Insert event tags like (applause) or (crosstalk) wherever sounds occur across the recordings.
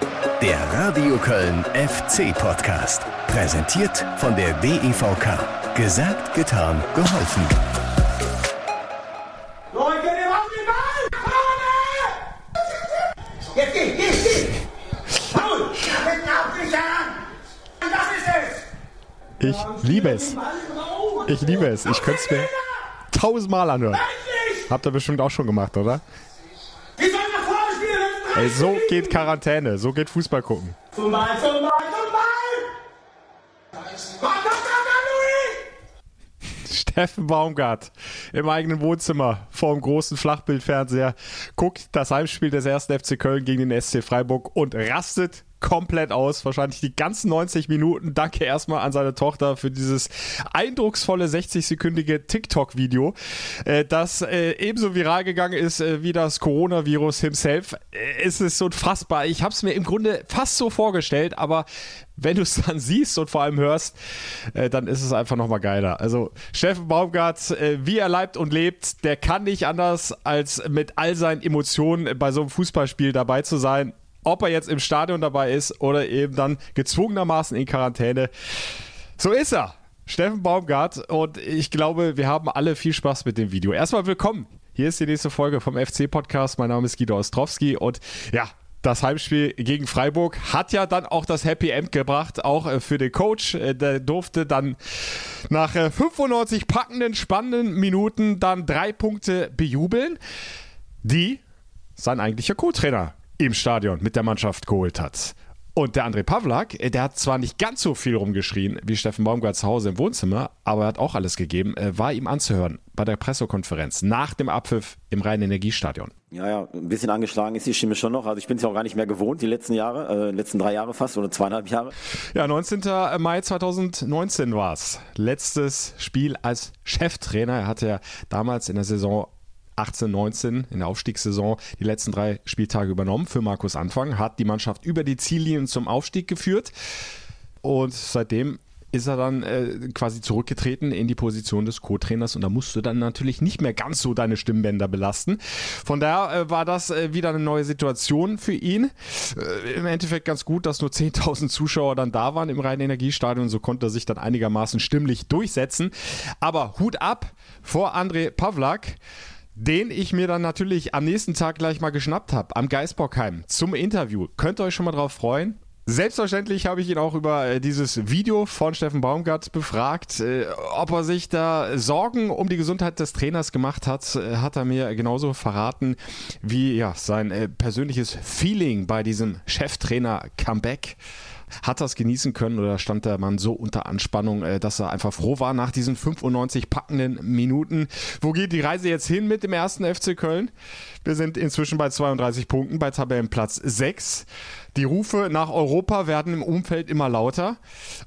Der Radio Köln FC Podcast. Präsentiert von der DEVK. Gesagt, getan, geholfen. Leute, wir machen den Ball! Vorne! Jetzt geh, geh, geh! Paul! Hinten absichern! Das ist es! Ich liebe es. Ich liebe es. Ich könnte es mir tausendmal anhören. Habt ihr bestimmt auch schon gemacht, oder? Die sollen nach vorne spielen! wenn Ey, so geht Quarantäne. So geht Fußball gucken. Zum Ball, zum Ball, Ball! Steffen Baumgart im eigenen Wohnzimmer vor dem großen Flachbildfernseher guckt das Heimspiel des ersten FC Köln gegen den SC Freiburg und rastet komplett aus. Wahrscheinlich die ganzen 90 Minuten. Danke erstmal an seine Tochter für dieses eindrucksvolle 60-sekündige TikTok-Video, äh, das äh, ebenso viral gegangen ist äh, wie das Coronavirus himself. Es ist unfassbar. Ich habe es mir im Grunde fast so vorgestellt, aber wenn du es dann (laughs) siehst und vor allem hörst, dann ist es einfach nochmal geiler. Also Steffen Baumgart, wie er leibt und lebt, der kann nicht anders, als mit all seinen Emotionen bei so einem Fußballspiel dabei zu sein. Ob er jetzt im Stadion dabei ist oder eben dann gezwungenermaßen in Quarantäne. So ist er. Steffen Baumgart und ich glaube, wir haben alle viel Spaß mit dem Video. Erstmal willkommen. Hier ist die nächste Folge vom FC-Podcast. Mein Name ist Guido Ostrowski und ja, das Heimspiel gegen Freiburg hat ja dann auch das Happy End gebracht, auch äh, für den Coach. Äh, Der durfte dann nach äh, 95 packenden, spannenden Minuten dann drei Punkte bejubeln, die sein eigentlicher Co-Trainer im Stadion mit der Mannschaft geholt hat. Und der André Pavlak, äh, der hat zwar nicht ganz so viel rumgeschrien wie Steffen Baumgart zu Hause im Wohnzimmer, aber er hat auch alles gegeben, äh, war ihm anzuhören bei der Pressekonferenz nach dem Abpfiff im Rhein-Energiestadion. Ja, ja, ein bisschen angeschlagen ist die Stimme schon noch. Also ich bin es ja auch gar nicht mehr gewohnt, die letzten Jahre, äh, letzten drei Jahre fast oder zweieinhalb Jahre. Ja, 19. Mai 2019 war es. Letztes Spiel als Cheftrainer. Er hatte ja damals in der Saison 18, 19 in der Aufstiegssaison die letzten drei Spieltage übernommen für Markus Anfang, hat die Mannschaft über die Ziellinien zum Aufstieg geführt und seitdem ist er dann äh, quasi zurückgetreten in die Position des Co-Trainers und da musst du dann natürlich nicht mehr ganz so deine Stimmbänder belasten. Von daher äh, war das äh, wieder eine neue Situation für ihn. Äh, Im Endeffekt ganz gut, dass nur 10.000 Zuschauer dann da waren im Rhein-Energiestadion, so konnte er sich dann einigermaßen stimmlich durchsetzen. Aber Hut ab vor André Pavlak den ich mir dann natürlich am nächsten Tag gleich mal geschnappt habe, am Geisbockheim zum Interview. Könnt ihr euch schon mal drauf freuen? Selbstverständlich habe ich ihn auch über äh, dieses Video von Steffen Baumgart befragt. Äh, ob er sich da Sorgen um die Gesundheit des Trainers gemacht hat, äh, hat er mir genauso verraten wie ja, sein persönliches Feeling bei diesem Cheftrainer-Comeback. Hat er es genießen können oder stand der Mann so unter Anspannung, äh, dass er einfach froh war nach diesen 95 packenden Minuten? Wo geht die Reise jetzt hin mit dem ersten FC Köln? Wir sind inzwischen bei 32 Punkten, bei Tabellenplatz 6. Die Rufe nach Europa werden im Umfeld immer lauter.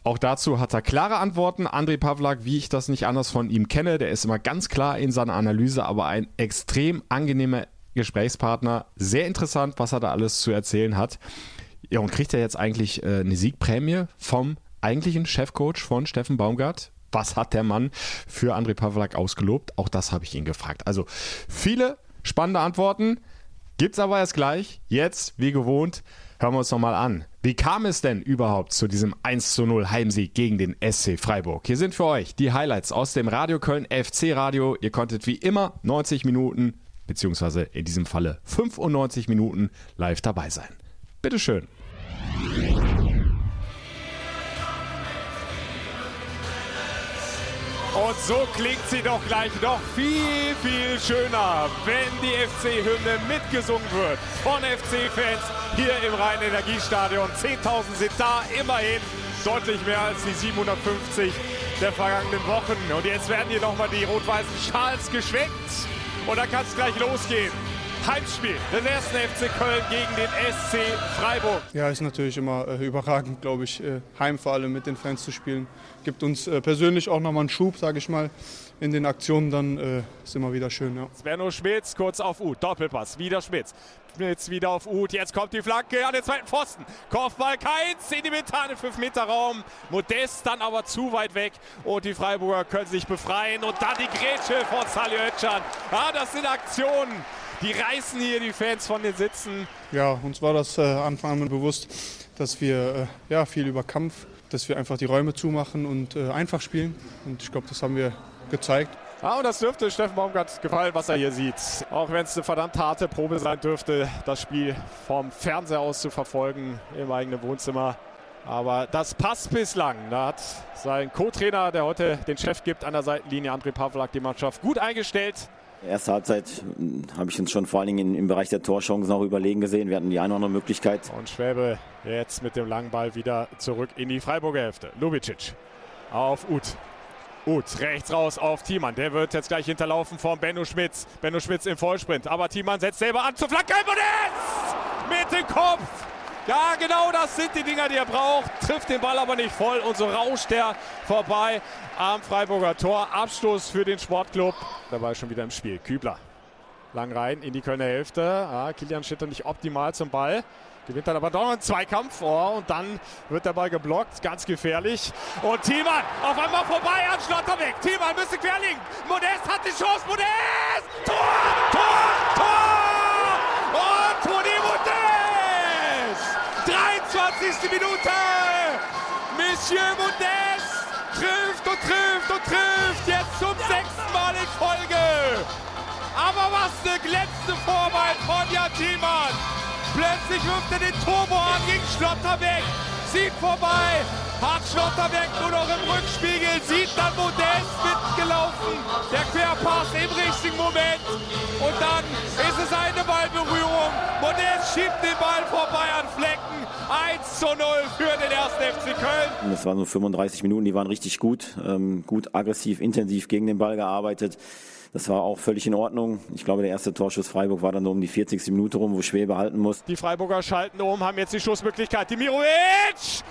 Auch dazu hat er klare Antworten. André Pavlak, wie ich das nicht anders von ihm kenne, der ist immer ganz klar in seiner Analyse, aber ein extrem angenehmer Gesprächspartner. Sehr interessant, was er da alles zu erzählen hat. Ja, und kriegt er jetzt eigentlich äh, eine Siegprämie vom eigentlichen Chefcoach von Steffen Baumgart? Was hat der Mann für André Pavlak ausgelobt? Auch das habe ich ihn gefragt. Also viele spannende Antworten. Gibt's aber erst gleich. Jetzt, wie gewohnt, hören wir uns nochmal an. Wie kam es denn überhaupt zu diesem 1 zu 0 Heimsieg gegen den SC Freiburg? Hier sind für euch die Highlights aus dem Radio Köln FC Radio. Ihr konntet wie immer 90 Minuten, beziehungsweise in diesem Falle 95 Minuten live dabei sein. Bitteschön. Und so klingt sie doch gleich noch viel, viel schöner, wenn die FC-Hymne mitgesungen wird von FC-Fans hier im Rhein-Energiestadion. 10.000 sind da, immerhin deutlich mehr als die 750 der vergangenen Wochen. Und jetzt werden hier nochmal die rot-weißen Schals geschwenkt und dann kann es gleich losgehen. Heimspiel des ersten FC Köln gegen den SC Freiburg. Ja, ist natürlich immer äh, überragend, glaube ich, äh, heim vor allem mit den Fans zu spielen. Gibt uns äh, persönlich auch nochmal einen Schub, sage ich mal, in den Aktionen. Dann äh, ist immer wieder schön. Ja. Svenno Schmitz kurz auf Uth. Doppelpass. Wieder Schmitz. Schmitz wieder auf Uth. Jetzt kommt die Flanke an den zweiten Pfosten. Kopfball Keins in die mentalen 5-Meter-Raum. Modest dann aber zu weit weg. Und die Freiburger können sich befreien. Und dann die Grätsche von Salih Özcan. Ah, das sind Aktionen. Die reißen hier die Fans von den Sitzen. Ja, uns war das äh, Anfang an bewusst, dass wir äh, ja, viel über Kampf, dass wir einfach die Räume zumachen und äh, einfach spielen. Und ich glaube, das haben wir gezeigt. Ah, und das dürfte Steffen Baumgart gefallen, was er hier sieht. Auch wenn es eine verdammt harte Probe sein dürfte, das Spiel vom Fernseher aus zu verfolgen im eigenen Wohnzimmer. Aber das passt bislang. Da hat sein Co-Trainer, der heute den Chef gibt, an der Seitenlinie, André Pavlak, die Mannschaft gut eingestellt. Erste Halbzeit hm, habe ich uns schon vor allen Dingen im Bereich der Torchancen auch überlegen gesehen. Wir hatten die eine oder andere Möglichkeit. Und Schwäbe jetzt mit dem langen Ball wieder zurück in die Freiburger Hälfte. Lubicic auf Uth. Uth rechts raus auf Thiemann. Der wird jetzt gleich hinterlaufen von Benno Schmitz. Benno Schmitz im Vollsprint. Aber Thiemann setzt selber an zur Flanke. Und mit dem Kopf ja, genau das sind die Dinger, die er braucht. Trifft den Ball aber nicht voll und so rauscht er vorbei am Freiburger Tor. Abstoß für den Sportclub. Dabei schon wieder im Spiel. Kübler. Lang rein in die Kölner Hälfte. Ah, Kilian da nicht optimal zum Ball. Gewinnt dann aber doch einen Zweikampf. Oh, und dann wird der Ball geblockt. Ganz gefährlich. Und Thiemann auf einmal vorbei an Schlotterbeck. Thiemann müsste querlegen. Modest hat die Chance. Modest! Tor! Tor! Tor! Und Toni Modest! 23. Minute. Monsieur Modest trifft und trifft und trifft. Jetzt zum sechsten Mal in Folge. Aber was eine glänzende Vorwahl von Jan Thiemann. Plötzlich wirft er den Turbo an gegen Schlotterbeck. Sieht vorbei. Hat Schlotterbeck nur noch im Rückspiegel. Sieht dann Modest mitgelaufen. Der Querpass im richtigen Moment. Und dann ist es eine Ballberührung. Modest schiebt den Ball vorbei an. 1 zu 0 für den 1. FC Köln. Das waren so 35 Minuten, die waren richtig gut. Ähm, gut aggressiv, intensiv gegen den Ball gearbeitet. Das war auch völlig in Ordnung. Ich glaube, der erste Torschuss Freiburg war dann nur um die 40. Minute rum, wo Schwebe halten muss. Die Freiburger schalten um, haben jetzt die Schussmöglichkeit. Dimirovic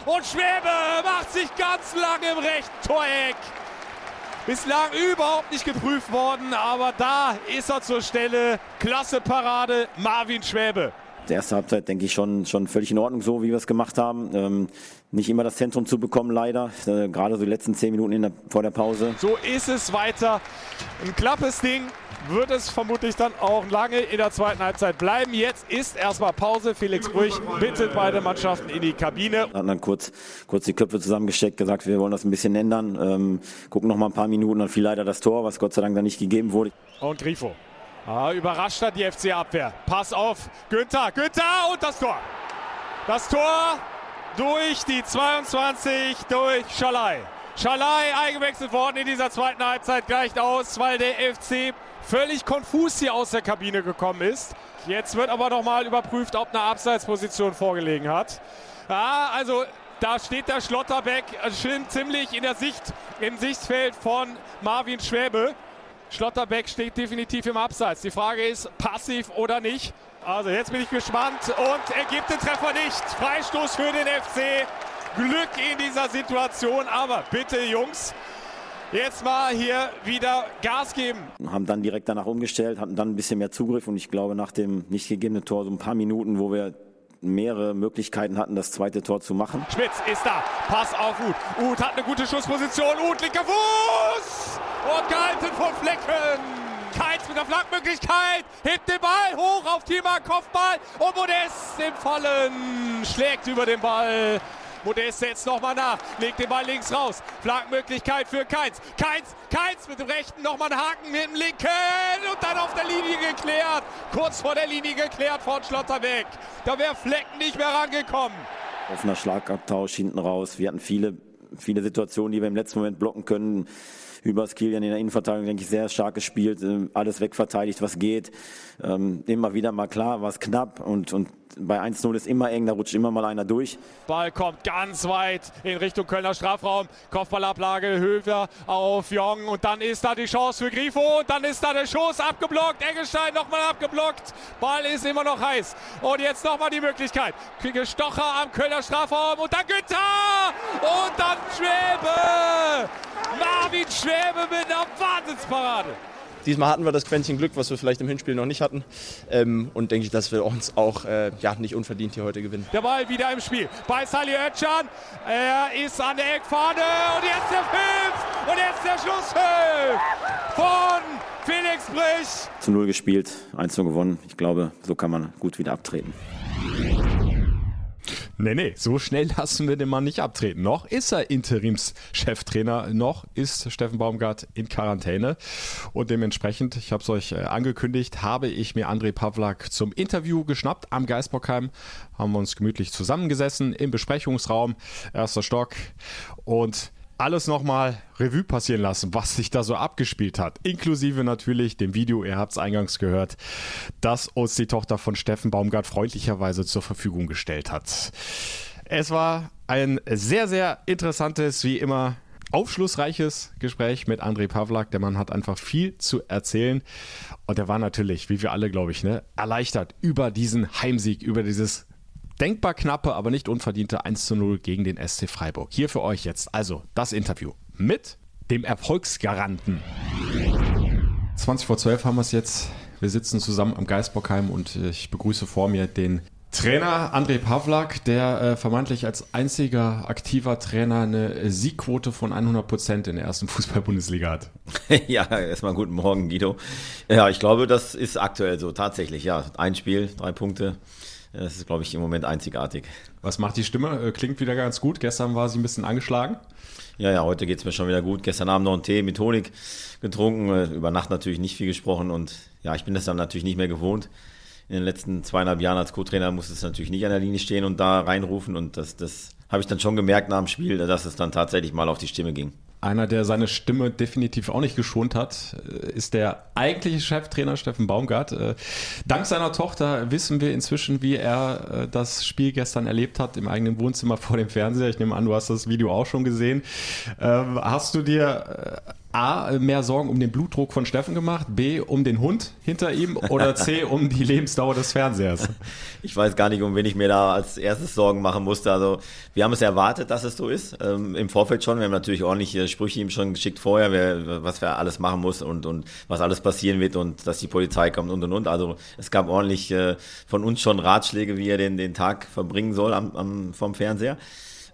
und Schwebe macht sich ganz lange im rechten Toreck. Bislang überhaupt nicht geprüft worden, aber da ist er zur Stelle. Klasse Parade, Marvin Schwäbe. Die erste Halbzeit, denke ich, schon, schon völlig in Ordnung, so wie wir es gemacht haben. Ähm, nicht immer das Zentrum zu bekommen, leider. Äh, gerade so die letzten zehn Minuten der, vor der Pause. So ist es weiter. Ein klappes Ding wird es vermutlich dann auch lange in der zweiten Halbzeit bleiben. Jetzt ist erstmal Pause. Felix Brüch bittet beide Mannschaften in die Kabine. Hat dann kurz, kurz die Köpfe zusammengesteckt, gesagt, wir wollen das ein bisschen ändern. Ähm, gucken noch mal ein paar Minuten, dann fiel leider das Tor, was Gott sei Dank dann nicht gegeben wurde. Und Grifo. Ah, überrascht hat die FC-Abwehr. Pass auf Günther. Günther und das Tor. Das Tor durch die 22 durch Schalai. Schalai eingewechselt worden in dieser zweiten Halbzeit gleicht aus, weil der FC völlig konfus hier aus der Kabine gekommen ist. Jetzt wird aber nochmal überprüft, ob eine Abseitsposition vorgelegen hat. Ja, also da steht der Schlotterbeck ziemlich in der Sicht, im Sichtfeld von Marvin Schwäbe. Schlotterbeck steht definitiv im Abseits. Die Frage ist, passiv oder nicht. Also jetzt bin ich gespannt und er gibt den Treffer nicht. Freistoß für den FC. Glück in dieser Situation, aber bitte Jungs, jetzt mal hier wieder Gas geben. Haben dann direkt danach umgestellt, hatten dann ein bisschen mehr Zugriff und ich glaube nach dem nicht gegebenen Tor so ein paar Minuten, wo wir mehrere Möglichkeiten hatten, das zweite Tor zu machen. Schmitz ist da, Pass auf Uth. Uth hat eine gute Schussposition, Uth linker Fuß und gehalten von Flecken. Keins mit der Flankmöglichkeit, hebt den Ball hoch auf Thiemann, Kopfball und Modest im Fallen, schlägt über den Ball. Modest setzt nochmal nach, legt den Ball links raus. Flankmöglichkeit für Keins. Keins, Keins mit dem rechten nochmal einen Haken mit dem linken und dann auf der Linie geklärt. Kurz vor der Linie geklärt von Schlotterbeck. Da wäre Flecken nicht mehr rangekommen. Offener Schlagabtausch hinten raus. Wir hatten viele, viele Situationen, die wir im letzten Moment blocken können. Übers Kilian in der Innenverteidigung, denke ich, sehr stark gespielt, äh, alles wegverteidigt, was geht. Ähm, immer wieder mal klar, war es knapp und, und bei 1-0 ist immer eng, da rutscht immer mal einer durch. Ball kommt ganz weit in Richtung Kölner Strafraum. Kopfballablage, Höfer auf Jong und dann ist da die Chance für Grifo und dann ist da der Schuss abgeblockt. Engelstein nochmal abgeblockt. Ball ist immer noch heiß. Und jetzt nochmal die Möglichkeit. Stocher am Kölner Strafraum und dann Günther und dann Schwäbe. Marvin Schwäbe mit einer Wahnsinnsparade. Diesmal hatten wir das Quäntchen Glück, was wir vielleicht im Hinspiel noch nicht hatten. Ähm, und denke ich, dass wir uns auch äh, ja, nicht unverdient hier heute gewinnen. Der Ball wieder im Spiel bei Sali Özcan. Er ist an der Eckfahne und jetzt der Fünf und jetzt der Schlusspfiff von Felix Brich. Zu Null gespielt, 1 zu gewonnen. Ich glaube, so kann man gut wieder abtreten. Nee, nee, so schnell (laughs) lassen wir den Mann nicht abtreten. Noch ist er Interimscheftrainer, noch ist Steffen Baumgart in Quarantäne. Und dementsprechend, ich habe es euch äh, angekündigt, habe ich mir André Pavlak zum Interview geschnappt am Geisbockheim. Haben wir uns gemütlich zusammengesessen im Besprechungsraum, erster Stock. Und alles nochmal Revue passieren lassen, was sich da so abgespielt hat. Inklusive natürlich dem Video, ihr habt es eingangs gehört, das uns die Tochter von Steffen Baumgart freundlicherweise zur Verfügung gestellt hat. Es war ein sehr, sehr interessantes, wie immer aufschlussreiches Gespräch mit André Pavlak. Der Mann hat einfach viel zu erzählen. Und er war natürlich, wie wir alle, glaube ich, ne, erleichtert über diesen Heimsieg, über dieses denkbar knappe, aber nicht unverdiente 1 zu 0 gegen den SC Freiburg. Hier für euch jetzt also das Interview mit dem Erfolgsgaranten. 20 vor 12 haben wir es jetzt. Wir sitzen zusammen am Geisbockheim und ich begrüße vor mir den Trainer André Pavlak, der äh, vermeintlich als einziger aktiver Trainer eine Siegquote von 100 Prozent in der ersten (laughs) Fußball-Bundesliga hat. (laughs) ja, erstmal guten Morgen, Guido. Ja, ich glaube, das ist aktuell so, tatsächlich. Ja, ein Spiel, drei Punkte. Das ist, glaube ich, im Moment einzigartig. Was macht die Stimme? Äh, klingt wieder ganz gut. Gestern war sie ein bisschen angeschlagen. Ja, ja, heute geht es mir schon wieder gut. Gestern Abend noch einen Tee mit Honig getrunken. Äh, über Nacht natürlich nicht viel gesprochen. Und ja, ich bin das dann natürlich nicht mehr gewohnt. In den letzten zweieinhalb Jahren als Co-Trainer musste es natürlich nicht an der Linie stehen und da reinrufen. Und das, das habe ich dann schon gemerkt nach dem Spiel, dass es dann tatsächlich mal auf die Stimme ging. Einer, der seine Stimme definitiv auch nicht geschont hat, äh, ist der eigentliche Cheftrainer Steffen Baumgart. Äh, dank seiner Tochter wissen wir inzwischen, wie er äh, das Spiel gestern erlebt hat im eigenen Wohnzimmer (laughs) vor dem Fernseher. Ich nehme an, du hast das Video auch schon gesehen. Ähm, hast du dir A, mehr Sorgen um den Blutdruck von Steffen gemacht, B, um den Hund hinter ihm oder C, (laughs) um die Lebensdauer des Fernsehers? Ich weiß gar nicht, um wen ich mir da als erstes Sorgen machen musste. Also wir haben es erwartet, dass es so ist, ähm, im Vorfeld schon. Wir haben natürlich ordentliche Sprüche ihm schon geschickt vorher, wer, was wir alles machen muss und, und was alles passieren wird und dass die Polizei kommt und und und. Also es gab ordentlich äh, von uns schon Ratschläge, wie er den, den Tag verbringen soll am, am, vom Fernseher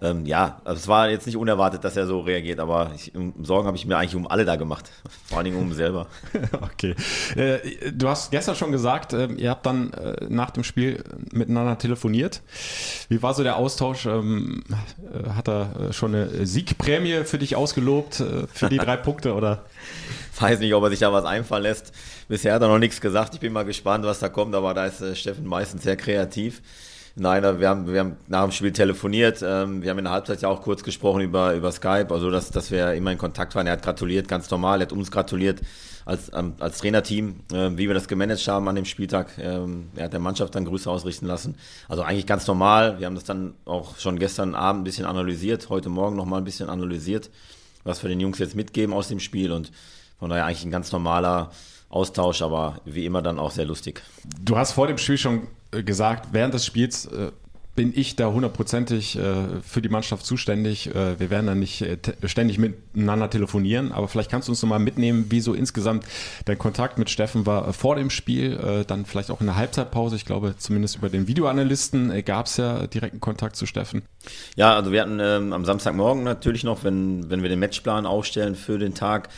ähm, ja, also es war jetzt nicht unerwartet, dass er so reagiert, aber ich, um Sorgen habe ich mir eigentlich um alle da gemacht. (laughs) Vor allen Dingen um selber. (laughs) okay. Äh, du hast gestern schon gesagt, äh, ihr habt dann äh, nach dem Spiel miteinander telefoniert. Wie war so der Austausch? Ähm, äh, hat er äh, schon eine Siegprämie für dich ausgelobt, äh, für die drei (laughs) Punkte oder? Weiß nicht, ob er sich da was einfallen lässt. Bisher hat er noch nichts gesagt. Ich bin mal gespannt, was da kommt, aber da ist Steffen meistens sehr kreativ. Nein, wir haben, wir haben nach dem Spiel telefoniert. Ähm, wir haben in der Halbzeit ja auch kurz gesprochen über, über Skype, also dass, dass wir immer in Kontakt waren. Er hat gratuliert, ganz normal. Er hat uns gratuliert als, ähm, als Trainerteam, äh, wie wir das gemanagt haben an dem Spieltag. Ähm, er hat der Mannschaft dann Grüße ausrichten lassen. Also eigentlich ganz normal. Wir haben das dann auch schon gestern Abend ein bisschen analysiert, heute Morgen nochmal ein bisschen analysiert, was wir den Jungs jetzt mitgeben aus dem Spiel und von daher eigentlich ein ganz normaler Austausch, aber wie immer dann auch sehr lustig. Du hast vor dem Spiel schon gesagt, während des Spiels äh, bin ich da hundertprozentig äh, für die Mannschaft zuständig. Äh, wir werden dann nicht äh, ständig miteinander telefonieren, aber vielleicht kannst du uns nochmal mitnehmen, wie so insgesamt dein Kontakt mit Steffen war äh, vor dem Spiel, dann vielleicht auch in der Halbzeitpause. Ich glaube, zumindest über den Videoanalysten gab es ja direkten Kontakt zu Steffen. Ja, also wir hatten ähm, am Samstagmorgen natürlich noch, wenn, wenn wir den Matchplan aufstellen für den Tag,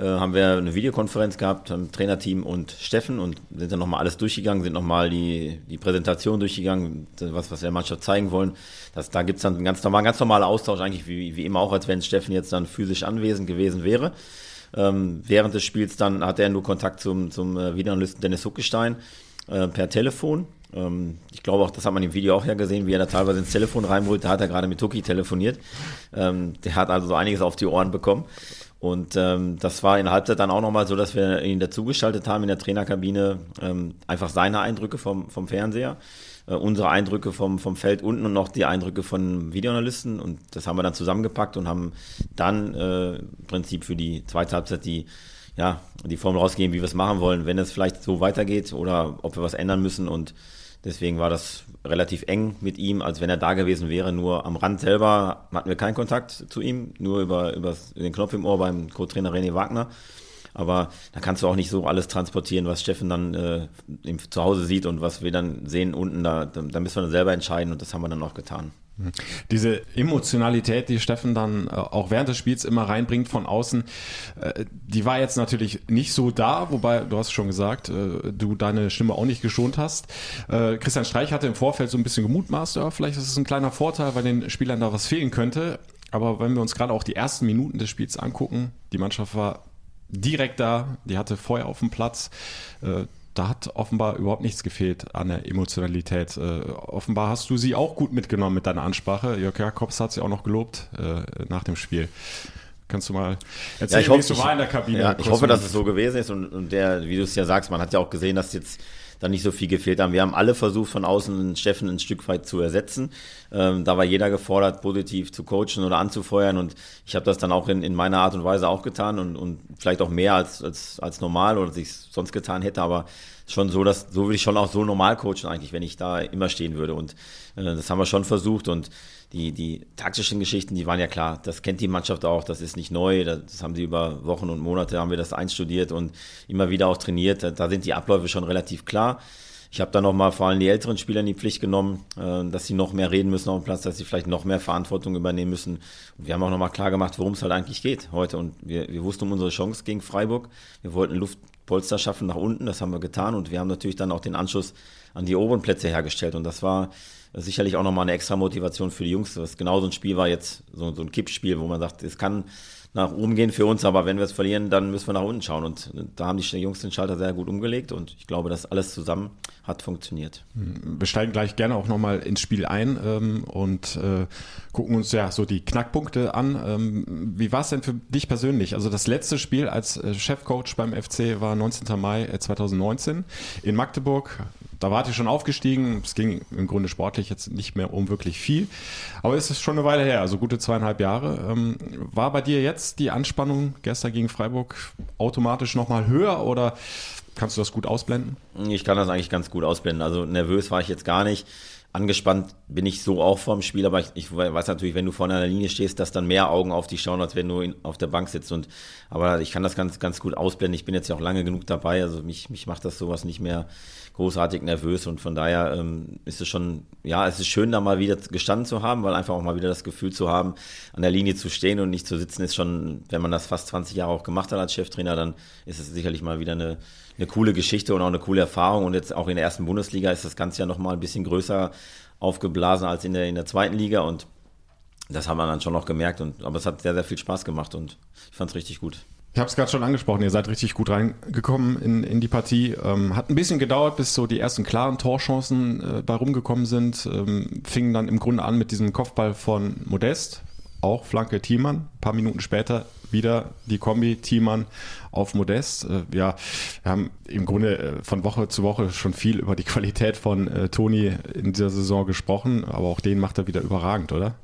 äh, haben wir eine Videokonferenz gehabt, haben Trainerteam und Steffen und sind dann nochmal alles durchgegangen, sind nochmal die, die Präsentation durchgegangen, was, was wir der Mannschaft zeigen wollen. Das, da gibt's dann ein ganz, normal, ganz normaler Austausch, eigentlich wie, wie immer auch, als wenn Steffen jetzt dann physisch anwesend gewesen wäre. Ähm, während des Spiels dann hat er nur Kontakt zum, zum äh, Videoanalysten Dennis Huckestein äh, per Telefon. Ähm, ich glaube auch, das hat man im Video auch ja gesehen, wie er da teilweise ins Telefon reinholt. Da hat er gerade mit Tuki telefoniert. Ähm, der hat also so einiges auf die Ohren bekommen. Und ähm, das war in der Halbzeit dann auch nochmal so, dass wir ihn dazugeschaltet haben in der Trainerkabine, ähm, einfach seine Eindrücke vom, vom Fernseher, äh, unsere Eindrücke vom, vom Feld unten und noch die Eindrücke von Videoanalysten. Und das haben wir dann zusammengepackt und haben dann äh, im Prinzip für die zweite Halbzeit die, ja, die Formel rausgegeben, wie wir es machen wollen, wenn es vielleicht so weitergeht oder ob wir was ändern müssen. Und Deswegen war das relativ eng mit ihm, als wenn er da gewesen wäre. Nur am Rand selber hatten wir keinen Kontakt zu ihm, nur über, über den Knopf im Ohr beim Co-Trainer René Wagner. Aber da kannst du auch nicht so alles transportieren, was Steffen dann äh, zu Hause sieht und was wir dann sehen unten. Da, da müssen wir dann selber entscheiden und das haben wir dann auch getan. Diese Emotionalität, die Steffen dann äh, auch während des Spiels immer reinbringt von außen, äh, die war jetzt natürlich nicht so da, wobei, du hast schon gesagt, äh, du deine Stimme auch nicht geschont hast. Christian Streich hatte im Vorfeld so ein bisschen gemutmaßt, vielleicht ist es ein kleiner Vorteil, weil den Spielern da was fehlen könnte. Aber wenn wir uns gerade auch die ersten Minuten des Spiels angucken, die Mannschaft war direkt da, die hatte Feuer auf dem Platz da hat offenbar überhaupt nichts gefehlt an der Emotionalität. Äh, offenbar hast du sie auch gut mitgenommen mit deiner Ansprache. Jörg Jakobs hat sie auch noch gelobt äh, nach dem Spiel. Kannst du mal erzählen, ja, wie es so war in der Kabine? Ja, ich hoffe, dass es so gewesen ist und, und der, wie du es ja sagst, man hat ja auch gesehen, dass jetzt da nicht so viel gefehlt haben. Wir haben alle versucht, von außen Steffen ein Stück weit zu ersetzen. Ähm, da war jeder gefordert, positiv zu coachen oder anzufeuern und ich habe das dann auch in, in meiner Art und Weise auch getan und, und vielleicht auch mehr als, als, als normal oder als ich sonst getan hätte, aber schon so, dass so würde ich schon auch so normal coachen eigentlich, wenn ich da immer stehen würde und äh, das haben wir schon versucht und die, die taktischen Geschichten, die waren ja klar. Das kennt die Mannschaft auch, das ist nicht neu. Das haben sie über Wochen und Monate, haben wir das einstudiert und immer wieder auch trainiert. Da sind die Abläufe schon relativ klar. Ich habe dann nochmal vor allem die älteren Spieler in die Pflicht genommen, äh, dass sie noch mehr reden müssen auf dem Platz, dass sie vielleicht noch mehr Verantwortung übernehmen müssen. Und wir haben auch nochmal klar gemacht, worum es halt eigentlich geht heute. Und wir, wir wussten um unsere Chance gegen Freiburg. Wir wollten Luftpolster schaffen nach unten, das haben wir getan. Und wir haben natürlich dann auch den Anschluss an die oberen Plätze hergestellt. Und das war sicherlich auch nochmal eine extra Motivation für die Jungs. Was genau so ein Spiel war jetzt, so, so ein Kippspiel, wo man sagt, es kann nach oben gehen für uns, aber wenn wir es verlieren, dann müssen wir nach unten schauen. Und da haben die Jungs den Schalter sehr gut umgelegt und ich glaube, dass alles zusammen hat funktioniert. Wir steigen gleich gerne auch nochmal ins Spiel ein ähm, und äh, gucken uns ja so die Knackpunkte an. Ähm, wie war es denn für dich persönlich? Also das letzte Spiel als äh, Chefcoach beim FC war 19. Mai 2019 äh, in Magdeburg da wart ihr schon aufgestiegen. Es ging im Grunde sportlich jetzt nicht mehr um wirklich viel. Aber es ist schon eine Weile her, also gute zweieinhalb Jahre. Ähm, war bei dir jetzt die Anspannung gestern gegen Freiburg automatisch nochmal höher oder kannst du das gut ausblenden? Ich kann das eigentlich ganz gut ausblenden. Also nervös war ich jetzt gar nicht. Angespannt bin ich so auch vorm Spiel, aber ich, ich weiß natürlich, wenn du vorne an der Linie stehst, dass dann mehr Augen auf dich schauen, als wenn du in, auf der Bank sitzt. Und aber ich kann das ganz, ganz gut ausblenden. Ich bin jetzt ja auch lange genug dabei, also mich, mich macht das sowas nicht mehr großartig nervös und von daher ähm, ist es schon, ja, es ist schön, da mal wieder gestanden zu haben, weil einfach auch mal wieder das Gefühl zu haben, an der Linie zu stehen und nicht zu sitzen, ist schon, wenn man das fast 20 Jahre auch gemacht hat als Cheftrainer, dann ist es sicherlich mal wieder eine, eine coole Geschichte und auch eine coole Erfahrung und jetzt auch in der ersten Bundesliga ist das Ganze ja nochmal ein bisschen größer aufgeblasen als in der, in der zweiten Liga und das haben wir dann schon noch gemerkt und aber es hat sehr, sehr viel Spaß gemacht und ich fand es richtig gut. Ich habe es gerade schon angesprochen, ihr seid richtig gut reingekommen in, in die Partie. Ähm, hat ein bisschen gedauert, bis so die ersten klaren Torchancen äh, bei rumgekommen sind. Ähm, fingen dann im Grunde an mit diesem Kopfball von Modest, auch Flanke Thiemann. Ein paar Minuten später wieder die Kombi Thiemann auf Modest. Äh, ja, wir haben im Grunde äh, von Woche zu Woche schon viel über die Qualität von äh, Toni in dieser Saison gesprochen, aber auch den macht er wieder überragend, oder?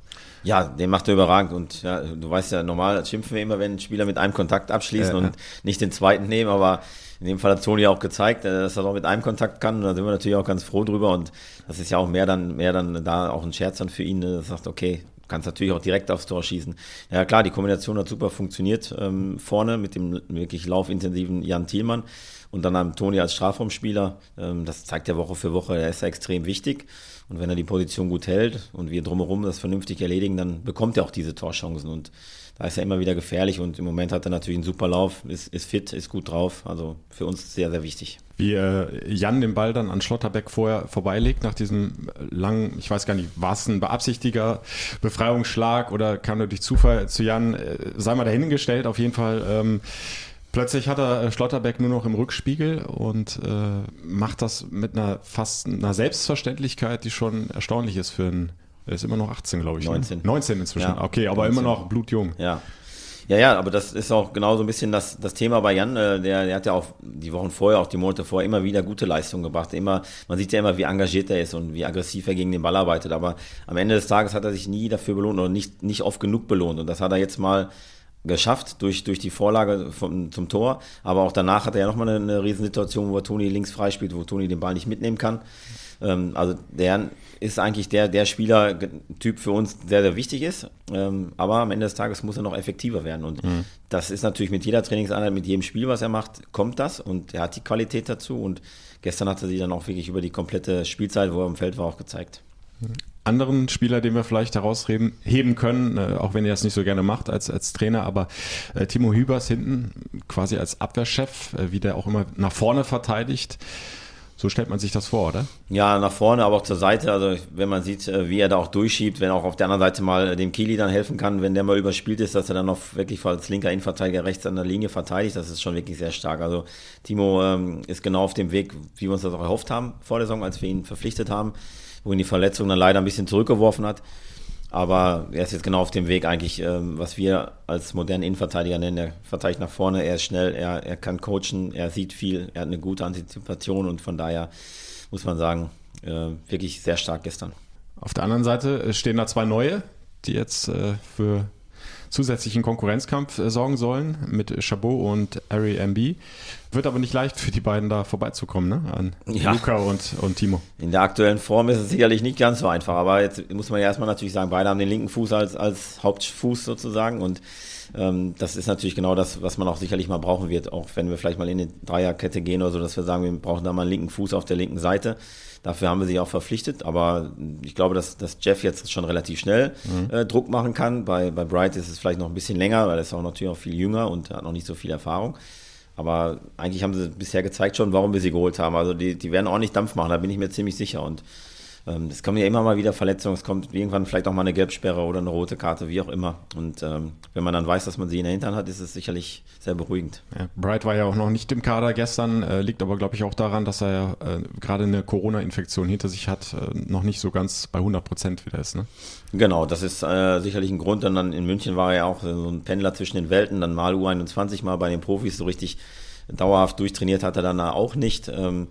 Ja, den macht er überragend und ja, du weißt ja, normal schimpfen wir immer, wenn Spieler mit einem Kontakt abschließen äh, und nicht den zweiten nehmen, aber in dem Fall hat Toni auch gezeigt, dass er auch mit einem Kontakt kann und da sind wir natürlich auch ganz froh drüber und das ist ja auch mehr dann, mehr dann da auch ein Scherz dann für ihn, ne, dass er sagt, okay, kannst natürlich auch direkt aufs Tor schießen. Ja klar, die Kombination hat super funktioniert ähm, vorne mit dem wirklich laufintensiven Jan Thielmann und dann haben Toni als Strafraumspieler, ähm, das zeigt ja Woche für Woche, er ist ja extrem wichtig. Und wenn er die Position gut hält und wir drumherum das vernünftig erledigen, dann bekommt er auch diese Torchancen. Und da ist er immer wieder gefährlich und im Moment hat er natürlich einen super Lauf, ist, ist fit, ist gut drauf. Also für uns sehr, sehr wichtig. Wie äh, Jan den Ball dann an Schlotterbeck vorher vorbeilegt, nach diesem langen, ich weiß gar nicht, war es ein beabsichtiger Befreiungsschlag oder kam er durch Zufall zu Jan, äh, sei mal dahingestellt, auf jeden Fall. Ähm, Plötzlich hat er äh, Schlotterbeck nur noch im Rückspiegel und äh, macht das mit einer fast einer Selbstverständlichkeit, die schon erstaunlich ist für einen. Er ist immer noch 18, glaube ich. 19. Ne? 19 inzwischen. Ja, okay, aber 19. immer noch blutjung. Ja. Ja, ja, aber das ist auch genau so ein bisschen das, das Thema bei Jan. Äh, der, der hat ja auch die Wochen vorher, auch die Monate vorher immer wieder gute Leistungen gebracht. Immer, man sieht ja immer, wie engagiert er ist und wie aggressiv er gegen den Ball arbeitet. Aber am Ende des Tages hat er sich nie dafür belohnt oder nicht, nicht oft genug belohnt. Und das hat er jetzt mal geschafft durch, durch die Vorlage vom, zum Tor. Aber auch danach hat er ja nochmal eine, eine Riesensituation, wo Toni links freispielt, wo Toni den Ball nicht mitnehmen kann. Ähm, also der ist eigentlich der, der Spielertyp für uns, der sehr wichtig ist. Ähm, aber am Ende des Tages muss er noch effektiver werden. Und mhm. das ist natürlich mit jeder Trainingseinheit, mit jedem Spiel, was er macht, kommt das. Und er hat die Qualität dazu. Und gestern hat er sie dann auch wirklich über die komplette Spielzeit, wo er im Feld war, auch gezeigt. Anderen Spieler, den wir vielleicht herausheben heben können, äh, auch wenn er das nicht so gerne macht als, als Trainer, aber äh, Timo Hübers hinten quasi als Abwehrchef, äh, wie der auch immer nach vorne verteidigt. So stellt man sich das vor, oder? Ja, nach vorne, aber auch zur Seite. Also wenn man sieht, äh, wie er da auch durchschiebt, wenn auch auf der anderen Seite mal dem Kili dann helfen kann, wenn der mal überspielt ist, dass er dann noch wirklich als linker Innenverteidiger rechts an der Linie verteidigt, das ist schon wirklich sehr stark. Also Timo ähm, ist genau auf dem Weg, wie wir uns das auch erhofft haben vor der Saison, als wir ihn verpflichtet haben, wo ihn die Verletzung dann leider ein bisschen zurückgeworfen hat. Aber er ist jetzt genau auf dem Weg eigentlich, ähm, was wir als modernen Innenverteidiger nennen. Er verteidigt nach vorne, er ist schnell, er, er kann coachen, er sieht viel, er hat eine gute Antizipation und von daher muss man sagen, äh, wirklich sehr stark gestern. Auf der anderen Seite stehen da zwei neue, die jetzt äh, für zusätzlichen Konkurrenzkampf äh, sorgen sollen mit Chabot und Ari MB. Wird aber nicht leicht für die beiden da vorbeizukommen, ne? An ja. Luca und, und Timo. In der aktuellen Form ist es sicherlich nicht ganz so einfach, aber jetzt muss man ja erstmal natürlich sagen, beide haben den linken Fuß als, als Hauptfuß sozusagen und ähm, das ist natürlich genau das, was man auch sicherlich mal brauchen wird, auch wenn wir vielleicht mal in eine Dreierkette gehen oder so, dass wir sagen, wir brauchen da mal einen linken Fuß auf der linken Seite. Dafür haben wir sie auch verpflichtet, aber ich glaube, dass, dass Jeff jetzt schon relativ schnell mhm. äh, Druck machen kann. Bei, bei Bright ist es vielleicht noch ein bisschen länger, weil er ist auch natürlich auch viel jünger und hat noch nicht so viel Erfahrung. Aber eigentlich haben sie bisher gezeigt schon, warum wir sie geholt haben. Also die, die werden ordentlich Dampf machen, da bin ich mir ziemlich sicher. Und ähm, es kommen ja immer mal wieder Verletzungen, es kommt irgendwann vielleicht auch mal eine Gelbsperre oder eine rote Karte, wie auch immer. Und ähm, wenn man dann weiß, dass man sie in der Hintern hat, ist es sicherlich sehr beruhigend. Ja, Bright war ja auch noch nicht im Kader gestern, äh, liegt aber, glaube ich, auch daran, dass er ja äh, gerade eine Corona-Infektion hinter sich hat, äh, noch nicht so ganz bei 100 Prozent wieder ist. Ne? Genau, das ist äh, sicherlich ein Grund. Und dann in München war er ja auch so ein Pendler zwischen den Welten, dann mal U21, mal bei den Profis so richtig dauerhaft durchtrainiert hat er dann auch nicht. Ähm,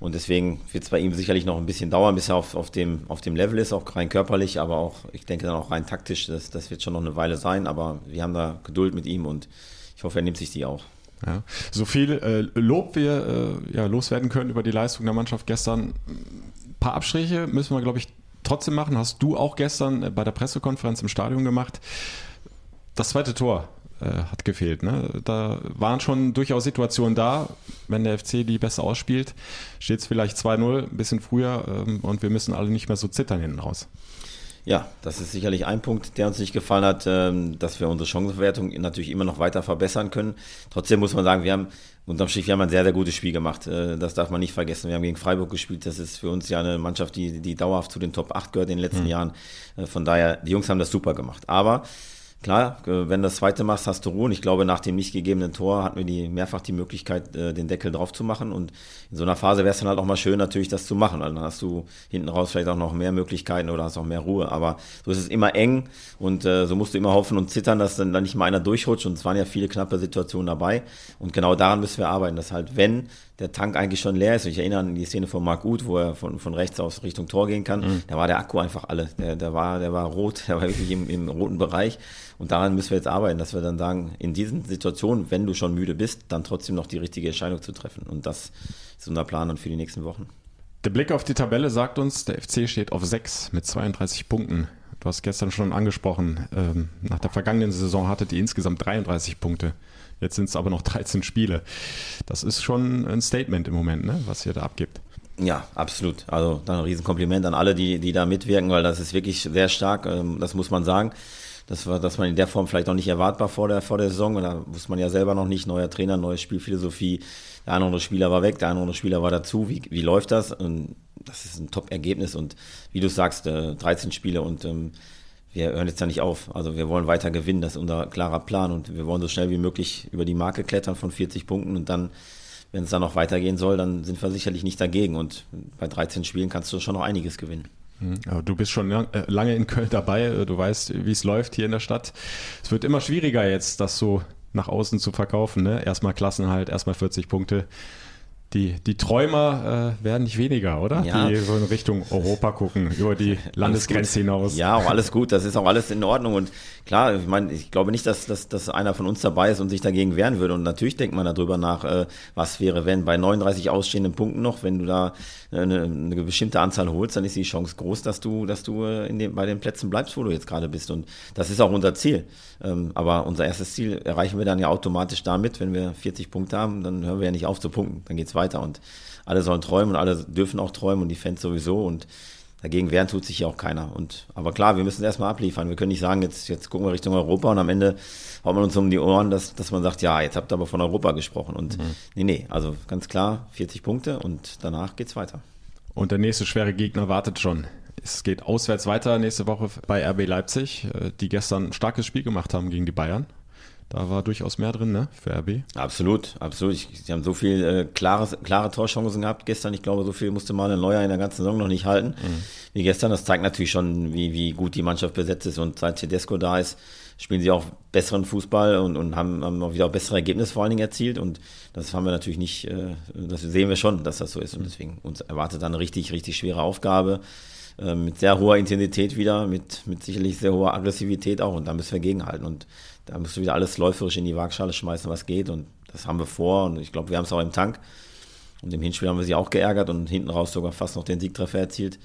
und deswegen wird es bei ihm sicherlich noch ein bisschen dauern, bis er auf, auf, dem, auf dem Level ist, auch rein körperlich, aber auch, ich denke dann auch rein taktisch, das, das wird schon noch eine Weile sein, aber wir haben da Geduld mit ihm und ich hoffe, er nimmt sich die auch. Ja. So viel äh, Lob wir äh, ja, loswerden können über die Leistung der Mannschaft gestern. Ein paar Abstriche müssen wir, glaube ich, trotzdem machen. Hast du auch gestern äh, bei der Pressekonferenz im Stadion gemacht. Das zweite Tor äh, hat gefehlt. Ne? Da waren schon durchaus Situationen da, wenn der FC die besser ausspielt, steht es vielleicht 2-0, ein bisschen früher ähm, und wir müssen alle nicht mehr so zittern hinten raus. Ja, das ist sicherlich ein Punkt, der uns nicht gefallen hat, ähm, dass wir unsere Chancenverwertung natürlich immer noch weiter verbessern können. Trotzdem muss man sagen, wir haben unterm Strich, wir haben ein sehr, sehr gutes Spiel gemacht. Äh, das darf man nicht vergessen. Wir haben gegen Freiburg gespielt. Das ist für uns ja eine Mannschaft, die, die dauerhaft zu den Top 8 gehört in den letzten mhm. Jahren. Äh, von daher, die Jungs haben das super gemacht. Aber Klar, äh, wenn du das zweite machst, hast du Ruhe. Und ich glaube, nach dem nicht gegebenen Tor hatten wir die, mehrfach die Möglichkeit, äh, den Deckel drauf zu machen. Und in so einer Phase wäre es dann halt auch mal schön, natürlich das zu machen. Weil dann hast du hinten raus vielleicht auch noch mehr Möglichkeiten oder hast auch mehr Ruhe. Aber so ist es immer eng und äh, so musst du immer hoffen und zittern, dass dann, dann nicht mal einer durchrutscht. Und es waren ja viele knappe Situationen dabei. Und genau daran müssen wir arbeiten, dass halt, wenn der Tank eigentlich schon leer ist. Ich erinnere an die Szene von Marc Uth, wo er von, von rechts aus Richtung Tor gehen kann. Mhm. Da war der Akku einfach alle. Der, der, war, der war rot, (laughs) der war wirklich im, im roten Bereich. Und daran müssen wir jetzt arbeiten, dass wir dann sagen, in diesen Situationen, wenn du schon müde bist, dann trotzdem noch die richtige Entscheidung zu treffen. Und das ist unser Plan dann für die nächsten Wochen. Der Blick auf die Tabelle sagt uns, der FC steht auf 6 mit 32 Punkten. Du hast gestern schon angesprochen, ähm, nach der vergangenen Saison hattet ihr insgesamt 33 Punkte. Jetzt sind es aber noch (laughs) 13 Spiele. Das ist schon ein Statement im Moment, ne, was ihr da abgibt. Ja, absolut. Also dann ein Riesenkompliment an alle, die, die da mitwirken, weil das ist wirklich sehr stark, ähm, das muss man sagen. Das war, dass man in der Form vielleicht auch nicht erwartbar vor der, vor der Saison. Da wusste man ja selber noch nicht, neuer Trainer, neue Spielphilosophie. Der eine oder andere Spieler war weg, der eine oder andere Spieler war dazu. Wie, wie läuft das? Und das ist ein Top-Ergebnis. Und wie du sagst, 13 äh, Spiele und ähm, wir hören jetzt ja nicht auf. Also wir wollen weiter gewinnen, das ist unser klarer Plan und wir wollen so schnell wie möglich über die Marke klettern von 40 Punkten und dann, wenn es dann noch weitergehen soll, dann sind wir sicherlich nicht dagegen und bei 13 Spielen kannst du schon noch einiges gewinnen. Mhm. du bist schon äh, lange in Köln dabei, äh, du weißt, wie es läuft hier in der Stadt. Es wird immer schwieriger jetzt, das so nach außen zu verkaufen. Ne? Erstmal Klassenhalt, erstmal 40 Punkte. Die die, Träumer äh, werden nicht weniger, oder? Ja. Die so in Richtung Europa gucken, über die (laughs) Landesgrenze hinaus. Ja, auch alles gut, das ist auch alles in Ordnung. Und klar, ich meine, ich glaube nicht, dass, dass, dass einer von uns dabei ist und sich dagegen wehren würde. Und natürlich denkt man darüber nach, äh, was wäre, wenn bei 39 ausstehenden Punkten noch, wenn du da äh, eine, eine bestimmte Anzahl holst, dann ist die Chance groß, dass du, dass du äh, in dem, bei den Plätzen bleibst, wo du jetzt gerade bist. Und das ist auch unser Ziel. Ähm, aber unser erstes Ziel erreichen wir dann ja automatisch damit, wenn wir 40 Punkte haben, dann hören wir ja nicht auf zu punkten. Dann geht's weiter. Und alle sollen träumen und alle dürfen auch träumen und die Fans sowieso. Und dagegen wehren tut sich ja auch keiner. Und, aber klar, wir müssen erstmal abliefern. Wir können nicht sagen, jetzt, jetzt gucken wir Richtung Europa und am Ende haut man uns um die Ohren, dass, dass man sagt, ja, jetzt habt ihr aber von Europa gesprochen. Und nee, nee, also ganz klar 40 Punkte und danach geht's weiter. Und der nächste schwere Gegner wartet schon. Es geht auswärts weiter nächste Woche bei RB Leipzig, äh, die gestern ein starkes Spiel gemacht haben gegen die Bayern. Da war durchaus mehr drin, ne, für RB. Absolut, absolut. Ich, sie haben so viel äh, klare, klare Torchancen gehabt gestern. Ich glaube, so viel musste Manuel Neuer in der ganzen Saison noch nicht halten wie gestern. Das zeigt natürlich schon, wie, wie gut die Mannschaft besetzt ist. Und seit Tedesco da ist, spielen sie auch besseren Fußball und, und haben, haben auch wieder auch bessere Ergebnisse vor allen Dingen erzielt. Und das haben wir natürlich nicht, äh, das sehen wir schon, dass das so ist. Und deswegen uns erwartet dann eine richtig, richtig schwere Aufgabe äh, mit sehr hoher Intensität wieder, mit, mit sicherlich sehr hoher Aggressivität auch. Und da müssen wir gegenhalten. Und da musst du wieder alles läuferisch in die Waagschale schmeißen, was geht. Und das haben wir vor. Und ich glaube, wir haben es auch im Tank. Und im Hinspiel haben wir sie auch geärgert und hinten raus sogar fast noch den Siegtreffer erzielt.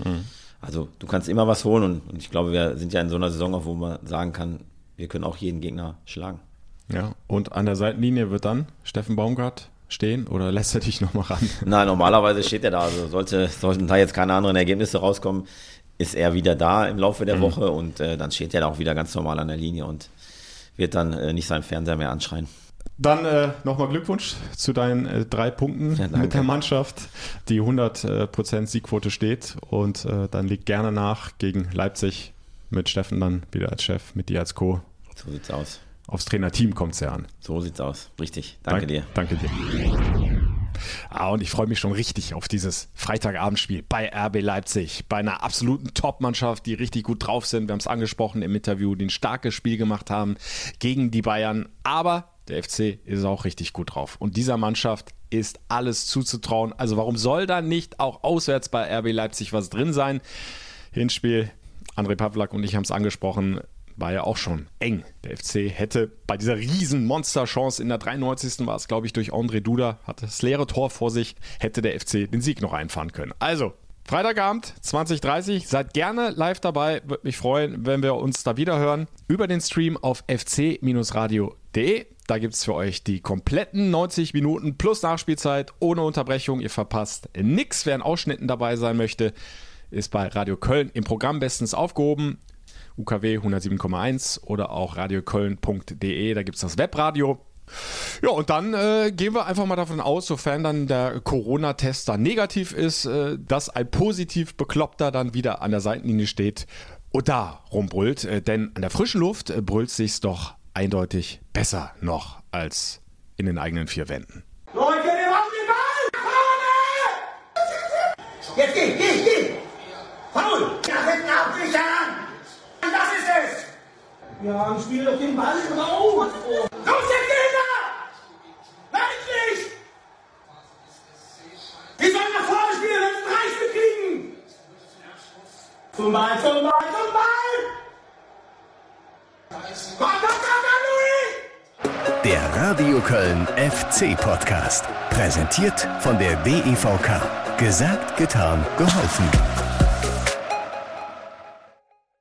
Also du kannst immer was holen. Und, und ich glaube, wir sind ja in so einer Saison, auch, wo man sagen kann, wir können auch jeden Gegner schlagen. Ja, und an der Seitenlinie wird dann Steffen Baumgart stehen oder lässt er dich nochmal ran? (laughs) Nein, normalerweise steht er da. Also sollte, sollten da jetzt keine anderen Ergebnisse rauskommen, ist er wieder da im Laufe der Woche und äh, dann steht er da auch wieder ganz normal an der Linie und wird dann äh, nicht seinen Fernseher mehr anschreien. Dann äh, nochmal Glückwunsch zu deinen äh, drei Punkten Ja, mit der Mannschaft. Die 100% Siegquote steht und äh, dann liegt gerne nach gegen Leipzig mit Steffen dann wieder als Chef, mit dir als Co. So sieht's aus. Aufs Trainerteam kommt es ja an. So sieht's aus. Richtig. Danke dir. Danke dir. Ah, und ich freue mich schon richtig auf dieses Freitagabendspiel bei RB Leipzig. Bei einer absoluten Top-Mannschaft, die richtig gut drauf sind. Wir haben es angesprochen im Interview, die ein starkes Spiel gemacht haben gegen die Bayern. Aber der FC ist auch richtig gut drauf. Und dieser Mannschaft ist alles zuzutrauen. Also warum soll da nicht auch auswärts bei RB Leipzig was drin sein? Hinspiel, André Pavlak und ich haben es angesprochen, war ja auch schon eng. Der FC hätte bei dieser riesen Monsterchance in der 93. war es, glaube ich, durch André Duda, hatte das leere Tor vor sich, hätte der FC den Sieg noch einfahren können. Also, Freitagabend 2030, seid gerne live dabei. Würde mich freuen, wenn wir uns da wieder hören. Über den Stream auf fc-radio.de. Da gibt es für euch die kompletten 90 Minuten plus Nachspielzeit ohne Unterbrechung. Ihr verpasst nichts. Wer in Ausschnitten dabei sein möchte, ist bei Radio Köln im Programm bestens aufgehoben. UKW 107,1 oder auch radioköln.de, da gibt es das Webradio. Ja, und dann äh, gehen wir einfach mal davon aus, sofern dann der Corona-Test dann negativ ist, äh, dass ein positiv Bekloppter dann wieder an der Seitenlinie steht und da rumbrüllt. Äh, denn an der frischen Luft äh, brüllt sich's doch eindeutig besser noch als in den eigenen vier Wänden. Leute, wir machen den Ball! Vorne! Jetzt geh, geh, geh! Faul! Nach hinten absichern! Das ist es! Ja, dann spiel doch den Ball drauf! Los, jetzt Kinder! Nein, nicht! Die sollen nach vorne spielen, wenn sie drei Stück kriegen! Zum Ball, zum Ball, zum Ball! Komm, komm, komm, Louis! Der Radio Köln FC Podcast. Präsentiert von der DEVK. Gesagt, getan, geholfen.